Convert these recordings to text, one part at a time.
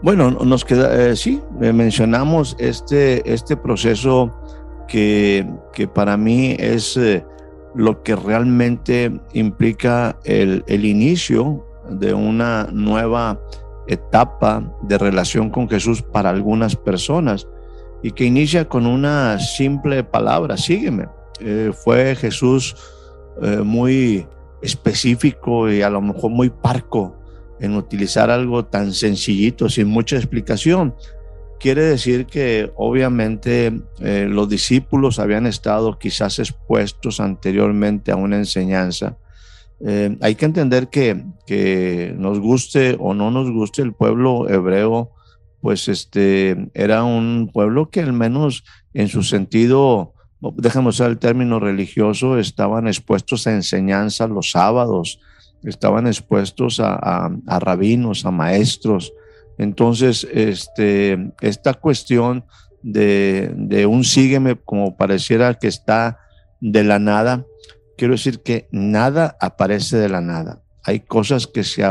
Bueno, nos queda, eh, sí, mencionamos este, este proceso que, que para mí es eh, lo que realmente implica el, el, inicio de una nueva etapa de relación con Jesús para algunas personas y que inicia con una simple palabra, sígueme. Eh, fue Jesús muy específico y a lo mejor muy parco en utilizar algo tan sencillito, sin mucha explicación. Quiere decir que obviamente eh, los discípulos habían estado quizás expuestos anteriormente a una enseñanza. Eh, hay que entender que, que nos guste o no nos guste el pueblo hebreo, pues este era un pueblo que al menos en su sentido, déjame usar el término religioso, estaban expuestos a enseñanza los sábados, estaban expuestos a, rabinos, a maestros. Entonces, este, esta cuestión de, un sígueme como pareciera que está de la nada, quiero decir que nada aparece de la nada. Hay cosas que se,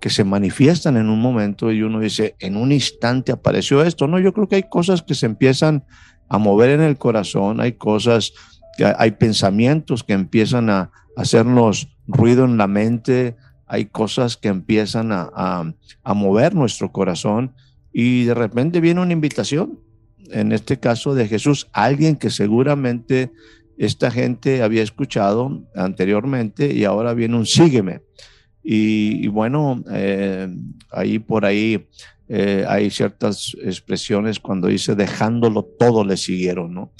que se manifiestan en un momento y uno dice, en un instante apareció esto. No, yo creo que hay cosas que se empiezan a mover en el corazón, hay cosas, hay pensamientos que empiezan a hacernos ruido en la mente, hay cosas que empiezan a, mover nuestro corazón y de repente viene una invitación, en este caso de Jesús, alguien que seguramente esta gente había escuchado anteriormente y ahora viene un sígueme. Y, bueno, eh, ahí por ahí eh, hay ciertas expresiones cuando dice dejándolo todo le siguieron, ¿no?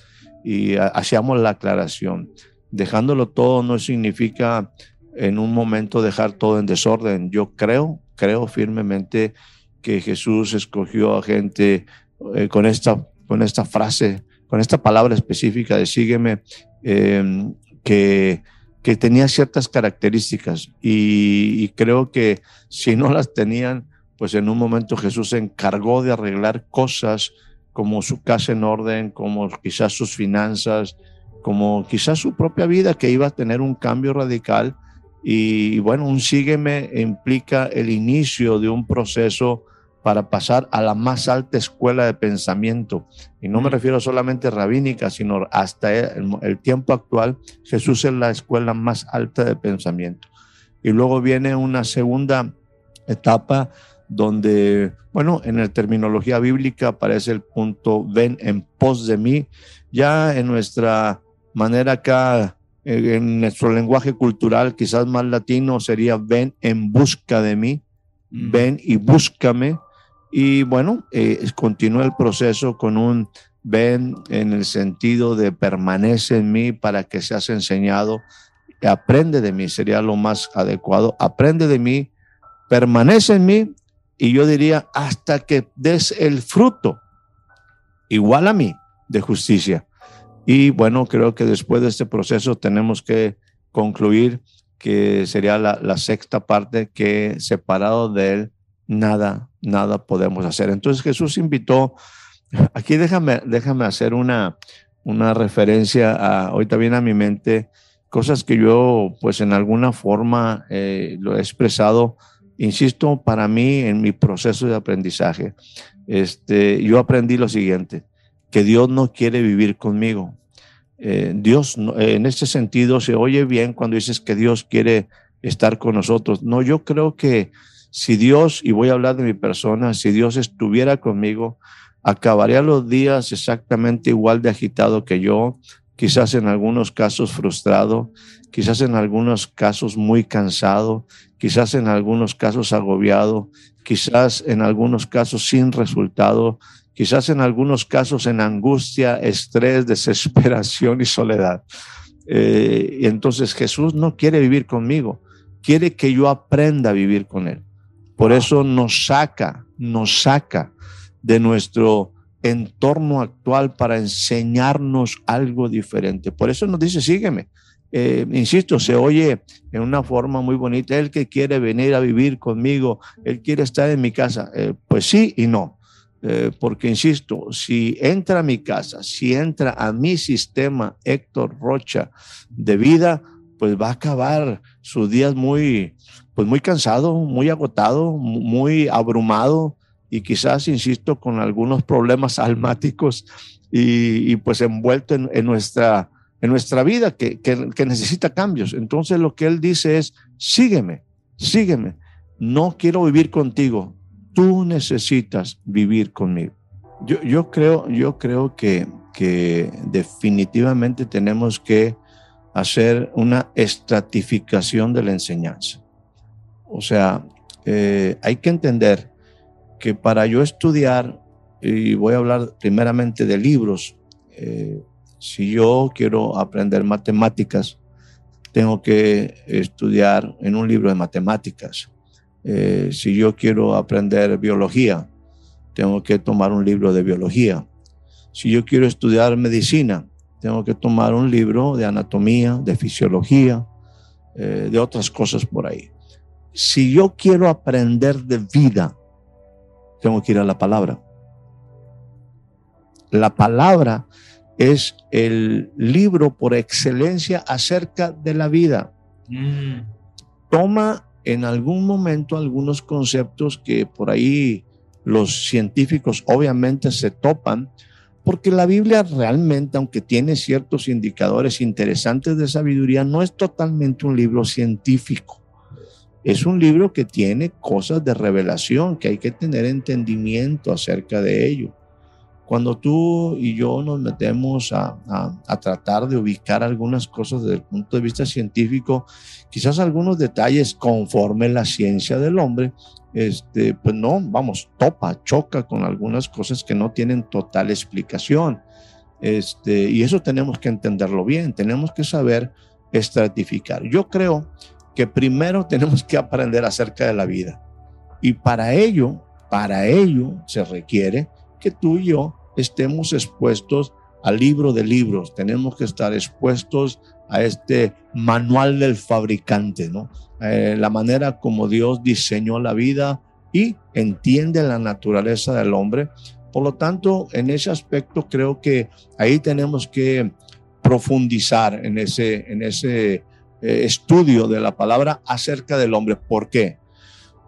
Y hacíamos la aclaración. Dejándolo todo no significa en un momento dejar todo en desorden. Yo creo, creo firmemente que Jesús escogió a gente eh, con, esta, con esta frase, con esta palabra específica de sígueme, em, que, que tenía ciertas características y, y, creo que si no las tenían, pues en un momento Jesús se encargó de arreglar cosas como su casa en orden, como quizás sus finanzas, como quizás su propia vida que iba a tener un cambio radical y bueno, un sígueme implica el inicio de un proceso para pasar a la más alta escuela de pensamiento. Y no me refiero solamente rabínica, sino hasta el, tiempo actual, Jesús es la escuela más alta de pensamiento. Y luego viene una segunda etapa donde, bueno, en la terminología bíblica aparece el punto ven en pos de mí. Ya en nuestra manera acá en nuestro lenguaje cultural, quizás más latino, sería ven en busca de mí, mm. ven y búscame. Y bueno, eh, continúa el proceso con un ven en el sentido de permanece en mí para que seas enseñado, aprende de mí, sería lo más adecuado, aprende de mí, permanece en mí y yo diría hasta que des el fruto igual a mí de justicia. Y bueno, creo que después de este proceso tenemos que concluir que sería la, sexta parte que separado de él, nada, nada podemos hacer. Entonces Jesús invitó, aquí déjame, déjame hacer una, una referencia a, ahorita viene a mi mente, cosas que yo pues en alguna forma eh, lo he expresado, insisto, para mí en mi proceso de aprendizaje. Este, yo aprendí lo siguiente, que Dios no quiere vivir conmigo. Eh, Dios, eh, en este sentido, se oye bien cuando dices que Dios quiere estar con nosotros. No, yo creo que si Dios, y voy a hablar de mi persona, si Dios estuviera conmigo, acabaría los días exactamente igual de agitado que yo, quizás en algunos casos frustrado, quizás en algunos casos muy cansado, quizás en algunos casos agobiado, quizás en algunos casos sin resultado, quizás en algunos casos en angustia, estrés, desesperación y soledad. Eh, y entonces Jesús no quiere vivir conmigo, quiere que yo aprenda a vivir con Él. Por eso nos saca, nos saca de nuestro entorno actual para enseñarnos algo diferente. Por eso nos dice, sígueme. Eh, insisto, se oye en una forma muy bonita, él que quiere venir a vivir conmigo, él quiere estar en mi casa. Eh, pues sí y no, eh, porque insisto, si entra a mi casa, si entra a mi sistema Héctor Rocha de vida, pues va a acabar sus días muy, pues muy cansado, muy agotado, muy abrumado y quizás, insisto, con algunos problemas almáticos y, pues envuelto en nuestra en nuestra vida que, necesita cambios. Entonces lo que él dice es, sígueme, sígueme. No quiero vivir contigo. Tú necesitas vivir conmigo. Yo, creo, yo creo que, que definitivamente tenemos que hacer una estratificación de la enseñanza. O sea, eh, hay que entender que para yo estudiar, y voy a hablar primeramente de libros, eh, si yo quiero aprender matemáticas, tengo que estudiar en un libro de matemáticas. Eh, si yo quiero aprender biología, tengo que tomar un libro de biología. Si yo quiero estudiar medicina, tengo que tomar un libro de anatomía, de fisiología, eh, de otras cosas por ahí. Si yo quiero aprender de vida, tengo que ir a la palabra. La palabra es el libro por excelencia acerca de la vida. Mm. Toma en algún momento algunos conceptos que por ahí los científicos obviamente se topan, porque la Biblia realmente, aunque tiene ciertos indicadores interesantes de sabiduría, no es totalmente un libro científico. Es un libro que tiene cosas de revelación, que hay que tener entendimiento acerca de ello. Cuando tú y yo nos metemos a, tratar de ubicar algunas cosas desde el punto de vista científico, quizás algunos detalles conforme la ciencia del hombre, este, pues no, vamos, topa, choca con algunas cosas que no tienen total explicación. Este, y eso tenemos que entenderlo bien, tenemos que saber estratificar. Yo creo que primero tenemos que aprender acerca de la vida. Y para ello, para ello se requiere que tú y yo estemos expuestos al libro de libros, tenemos que estar expuestos a este manual del fabricante, ¿no? Eh, la manera como Dios diseñó la vida y entiende la naturaleza del hombre. Por lo tanto, en ese aspecto creo que ahí tenemos que profundizar en ese, en ese eh, estudio de la palabra acerca del hombre. ¿Por qué?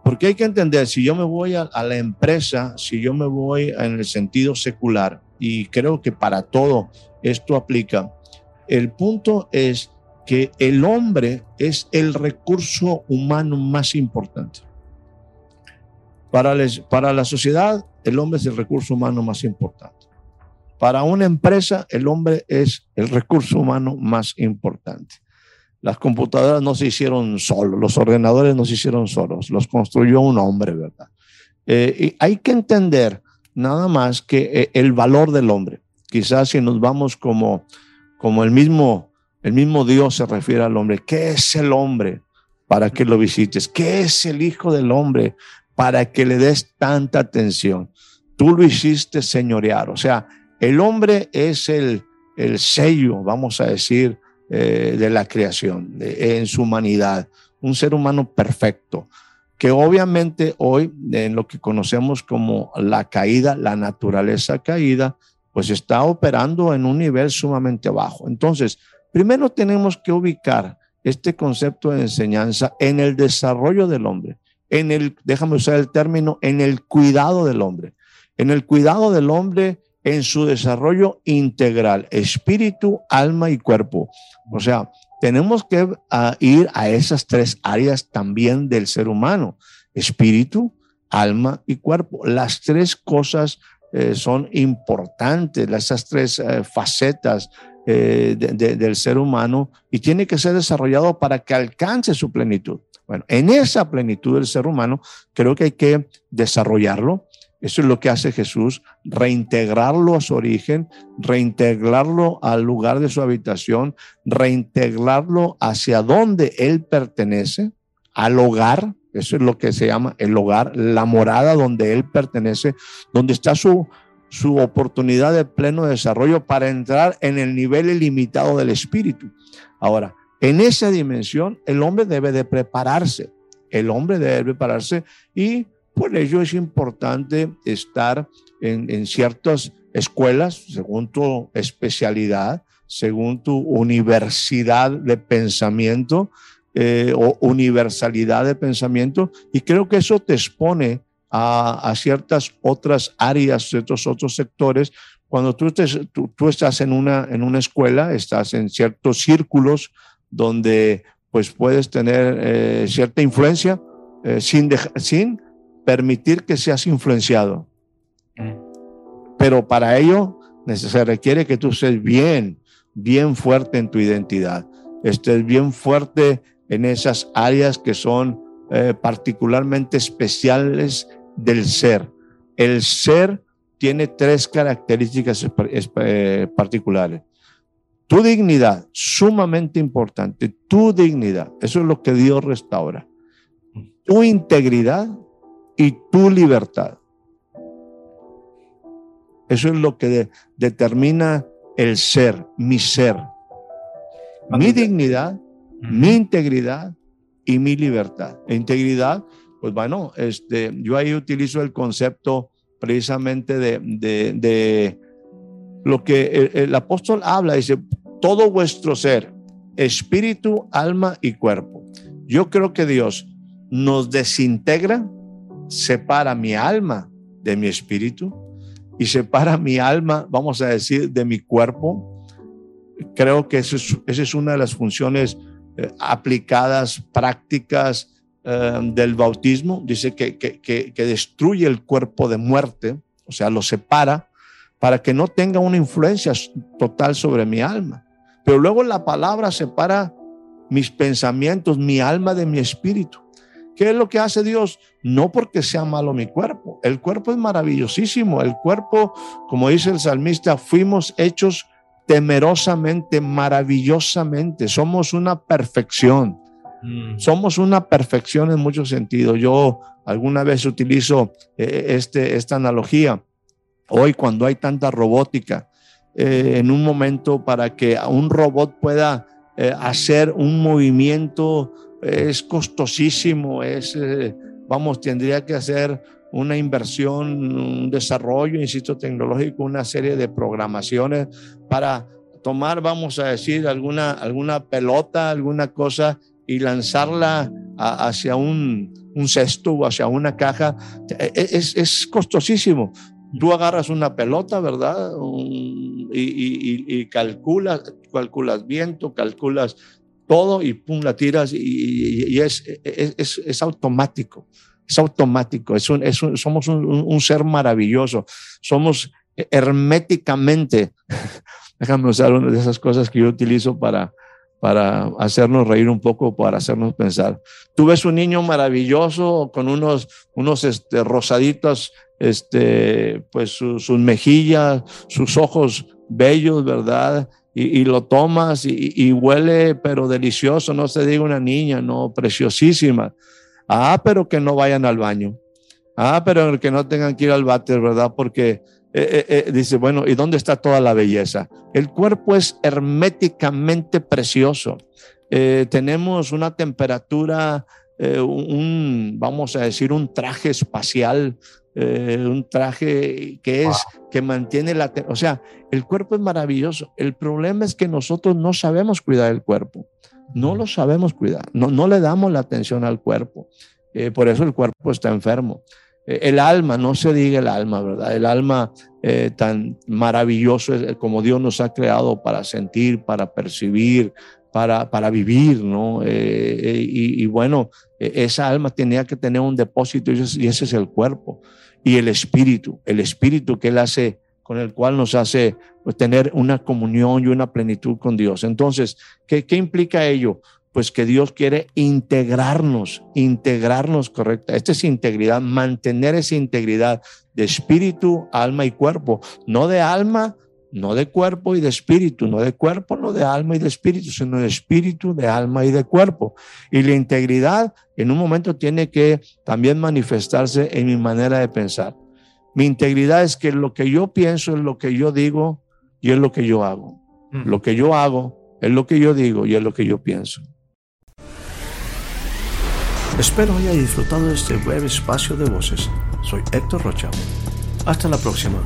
Porque hay que entender, si yo me voy a, la empresa, si yo me voy en el sentido secular, y creo que para todo esto aplica, el punto es que el hombre es el recurso humano más importante. Para, para la sociedad, el hombre es el recurso humano más importante. Para una empresa, el hombre es el recurso humano más importante. Las computadoras no se hicieron solos, los ordenadores no se hicieron solos, los construyó un hombre, ¿verdad? Eh, y hay que entender nada más que eh, el valor del hombre. Quizás si nos vamos como, como el, mismo, el mismo Dios se refiere al hombre, ¿qué es el hombre para que lo visites? ¿Qué es el Hijo del Hombre para que le des tanta atención? Tú lo hiciste señorear, o sea, el hombre es el, el sello, vamos a decir, eh, de la creación, en su humanidad, un ser humano perfecto, que obviamente hoy en lo que conocemos como la caída, la naturaleza caída, pues está operando en un nivel sumamente bajo. Entonces, primero tenemos que ubicar este concepto de enseñanza en el desarrollo del hombre, en el, déjame usar el término, en el cuidado del hombre. En el cuidado del hombre en su desarrollo integral, espíritu, alma y cuerpo. O sea, tenemos que ah, ir a esas tres áreas también del ser humano, espíritu, alma y cuerpo. Las tres cosas eh, son importantes, esas tres eh, facetas eh, del ser humano y tiene que ser desarrollado para que alcance su plenitud. Bueno, en esa plenitud del ser humano creo que hay que desarrollarlo, Eso es lo que hace Jesús, reintegrarlo a su origen, reintegrarlo al lugar de su habitación, reintegrarlo hacia donde él pertenece, al hogar, eso es lo que se llama el hogar, la morada donde él pertenece, donde está su, su oportunidad de pleno desarrollo para entrar en el nivel ilimitado del espíritu. Ahora, en esa dimensión, el hombre debe de prepararse, el hombre debe prepararse y por ello es importante estar en, ciertas escuelas, según tu especialidad, según tu universidad de pensamiento eh, o universalidad de pensamiento, y creo que eso te expone a, ciertas otras áreas, ciertos otros sectores. Cuando tú, estás en una, en una escuela, estás en ciertos círculos donde pues puedes tener eh, cierta influencia eh, sin, sin permitir que seas influenciado. Mm. Pero para ello se requiere que tú estés bien, bien fuerte en tu identidad, estés bien fuerte en esas áreas que son eh, particularmente especiales del ser. El ser tiene tres características eh, particulares. Tu dignidad, sumamente importante, tu dignidad, eso es lo que Dios restaura. Tu integridad y tu libertad. Eso es lo que determina el ser, mi ser, mi dignidad, mi integridad y mi libertad. E integridad, pues bueno, este, yo ahí utilizo el concepto precisamente de, lo que el, el, apóstol habla, dice, todo vuestro ser, espíritu, alma y cuerpo. Yo creo que Dios nos desintegra separa mi alma de mi espíritu y separa mi alma, vamos a decir, de mi cuerpo. Creo que esa es, una de las funciones eh, aplicadas, prácticas eh, del bautismo. Dice que, que destruye el cuerpo de muerte, o sea, lo separa para que no tenga una influencia total sobre mi alma. Pero luego la palabra separa mis pensamientos, mi alma de mi espíritu. ¿Qué es lo que hace Dios? No porque sea malo mi cuerpo. El cuerpo es maravillosísimo. El cuerpo, como dice el salmista, fuimos hechos temerosamente, maravillosamente. Somos una perfección. Mm. Somos una perfección en muchos sentidos. Yo alguna vez utilizo eh, este, esta analogía. Hoy cuando hay tanta robótica, eh, en un momento para que un robot pueda eh, hacer un movimiento es costosísimo, es, eh, vamos, tendría que hacer una inversión, un desarrollo, insisto, tecnológico, una serie de programaciones para tomar, vamos a decir, alguna, alguna pelota, alguna cosa y lanzarla hacia un, un, cesto o hacia una caja. E, e, es, es costosísimo. Tú agarras una pelota, ¿verdad? y, y, y, calculas, calculas viento, calculas todo y pum, la tiras y, es, es, es, automático, es automático, es un, somos un, ser maravilloso, somos herméticamente, déjame usar una de esas cosas que yo utilizo para, para hacernos reír un poco, para hacernos pensar. Tú ves un niño maravilloso con unos, unos este, rosaditos, este, pues sus mejillas, sus ojos bellos, ¿verdad? Y, lo tomas y, huele, pero delicioso, no se diga una niña, no, preciosísima. Ah, pero que no vayan al baño. Ah, pero que no tengan que ir al váter, ¿verdad? Porque eh, eh, eh, dice, bueno, ¿y dónde está toda la belleza? El cuerpo es herméticamente precioso. tenemos una temperatura, un, vamos a decir, un traje espacial eh, un traje que es, que mantiene la, o sea, el cuerpo es maravilloso. El problema es que nosotros no sabemos cuidar el cuerpo, no lo sabemos cuidar, no, no le damos la atención al cuerpo. Eh, por eso el cuerpo está enfermo. Eh, el alma, no se diga el alma, ¿verdad? El alma tan maravilloso como Dios nos ha creado para sentir, para percibir, para, para vivir, ¿no? y, y, bueno, esa alma tenía que tener un depósito y ese es el cuerpo y el Espíritu, el Espíritu que Él hace, con el cual nos hace pues, tener una comunión y una plenitud con Dios. Entonces, ¿qué, ¿qué, implica ello? pues que Dios quiere integrarnos, integrarnos correcta. Esta es integridad, mantener esa integridad de espíritu, alma y cuerpo, no de alma, no de cuerpo y de espíritu, no de cuerpo, no de alma y de espíritu, sino de espíritu, de alma y de cuerpo. Y la integridad en un momento tiene que también manifestarse en mi manera de pensar. Mi integridad es que lo que yo pienso es lo que yo digo y es lo que yo hago. Mm. Lo que yo hago es lo que yo digo y es lo que yo pienso. Espero haya disfrutado de este breve espacio de voces. Soy Héctor Rocha. Hasta la próxima.